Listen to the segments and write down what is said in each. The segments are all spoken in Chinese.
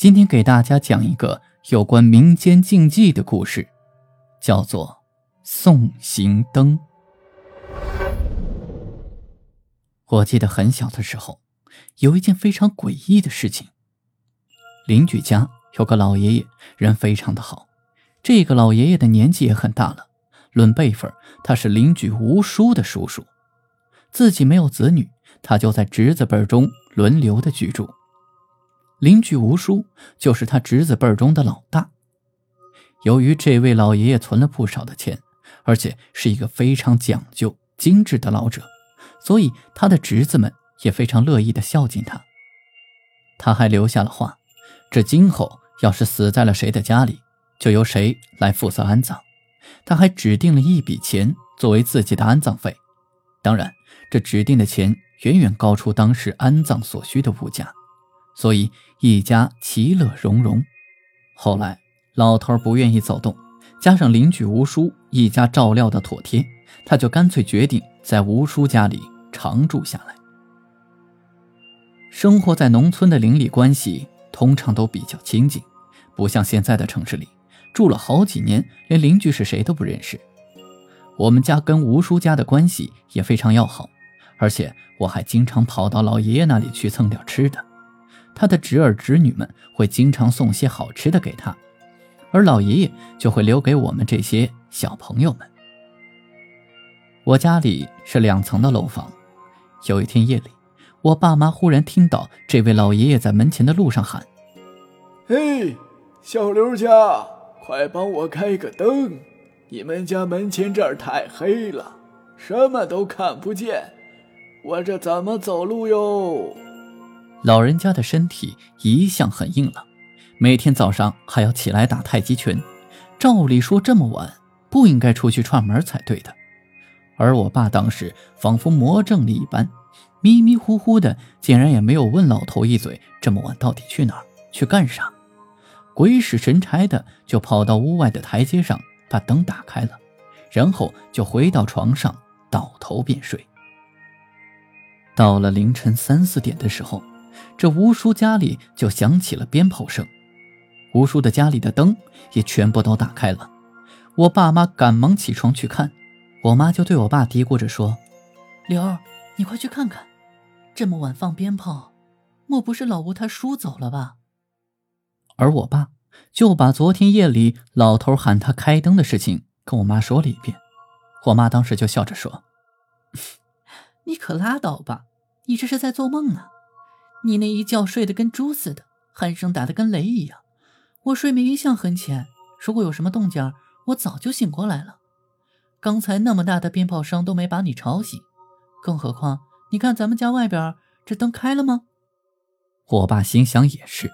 今天给大家讲一个有关民间禁忌的故事，叫做送行灯。我记得很小的时候，有一件非常诡异的事情。邻居家有个老爷爷，人非常的好。这个老爷爷的年纪也很大了，论辈分，他是邻居吴叔的叔叔。自己没有子女，他就在侄子辈中轮流的居住。邻居吴叔就是他侄子辈中的老大。由于这位老爷爷存了不少的钱，而且是一个非常讲究、精致的老者，所以他的侄子们也非常乐意的孝敬他。他还留下了话：这今后要是死在了谁的家里，就由谁来负责安葬。他还指定了一笔钱作为自己的安葬费，当然，这指定的钱远远高出当时安葬所需的物价。所以一家其乐融融。后来老头不愿意走动，加上邻居吴叔一家照料的妥帖，他就干脆决定在吴叔家里常住下来。生活在农村的邻里关系通常都比较亲近，不像现在的城市里，住了好几年连邻居是谁都不认识。我们家跟吴叔家的关系也非常要好，而且我还经常跑到老爷爷那里去蹭点吃的。他的侄儿侄女们会经常送些好吃的给他，而老爷爷就会留给我们这些小朋友们。我家里是两层的楼房，有一天夜里，我爸妈忽然听到这位老爷爷在门前的路上喊：“嘿，小刘家，快帮我开个灯！你们家门前这儿太黑了，什么都看不见，我这怎么走路哟？”老人家的身体一向很硬朗，每天早上还要起来打太极拳。照理说这么晚不应该出去串门才对的，而我爸当时仿佛魔怔了一般，迷迷糊糊的，竟然也没有问老头一嘴：这么晚到底去哪儿？去干啥？鬼使神差的就跑到屋外的台阶上，把灯打开了，然后就回到床上倒头便睡。到了凌晨三四点的时候。这吴叔家里就响起了鞭炮声，吴叔的家里的灯也全部都打开了。我爸妈赶忙起床去看，我妈就对我爸嘀咕着说：“刘儿，你快去看看，这么晚放鞭炮，莫不是老吴他叔走了吧？”而我爸就把昨天夜里老头喊他开灯的事情跟我妈说了一遍。我妈当时就笑着说：“ 你可拉倒吧，你这是在做梦呢。”你那一觉睡得跟猪似的，鼾声打得跟雷一样。我睡眠一向很浅，如果有什么动静，我早就醒过来了。刚才那么大的鞭炮声都没把你吵醒，更何况你看咱们家外边这灯开了吗？我爸心想也是，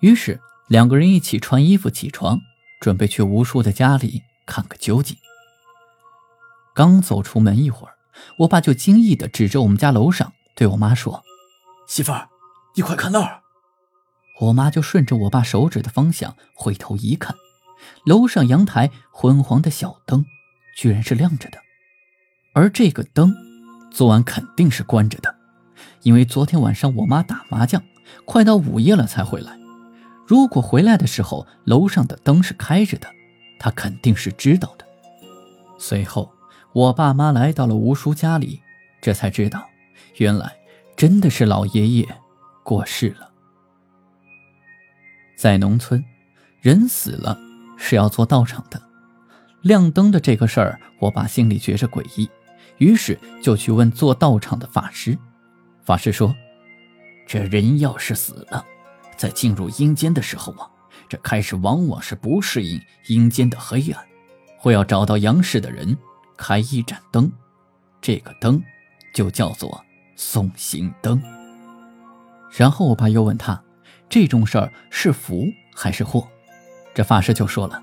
于是两个人一起穿衣服起床，准备去吴叔的家里看个究竟。刚走出门一会儿，我爸就惊异地指着我们家楼上对我妈说：“媳妇儿。”你快看那儿！我妈就顺着我爸手指的方向回头一看，楼上阳台昏黄的小灯居然是亮着的，而这个灯昨晚肯定是关着的，因为昨天晚上我妈打麻将，快到午夜了才回来。如果回来的时候楼上的灯是开着的，她肯定是知道的。随后，我爸妈来到了吴叔家里，这才知道，原来真的是老爷爷。过世了，在农村，人死了是要做道场的。亮灯的这个事儿，我爸心里觉着诡异，于是就去问做道场的法师。法师说：“这人要是死了，在进入阴间的时候啊，这开始往往是不适应阴间的黑暗，会要找到阳世的人开一盏灯，这个灯就叫做送行灯。”然后我爸又问他：“这种事儿是福还是祸？”这法师就说了，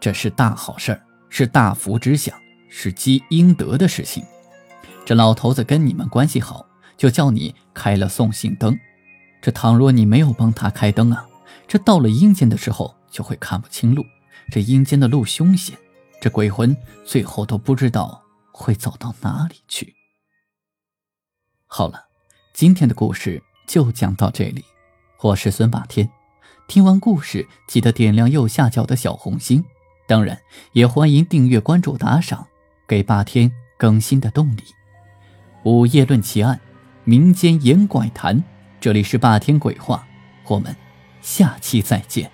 这是大好事儿，是大福之相，是积阴德的事情。这老头子跟你们关系好，就叫你开了送信灯。这倘若你没有帮他开灯啊，这到了阴间的时候就会看不清路。这阴间的路凶险，这鬼魂最后都不知道会走到哪里去。好了，今天的故事就讲到这里。我是孙霸天，听完故事记得点亮右下角的小红心，当然也欢迎订阅、关注、打赏，给霸天更新的动力。午夜论奇案，民间言怪谈，这里是霸天鬼话，我们下期再见。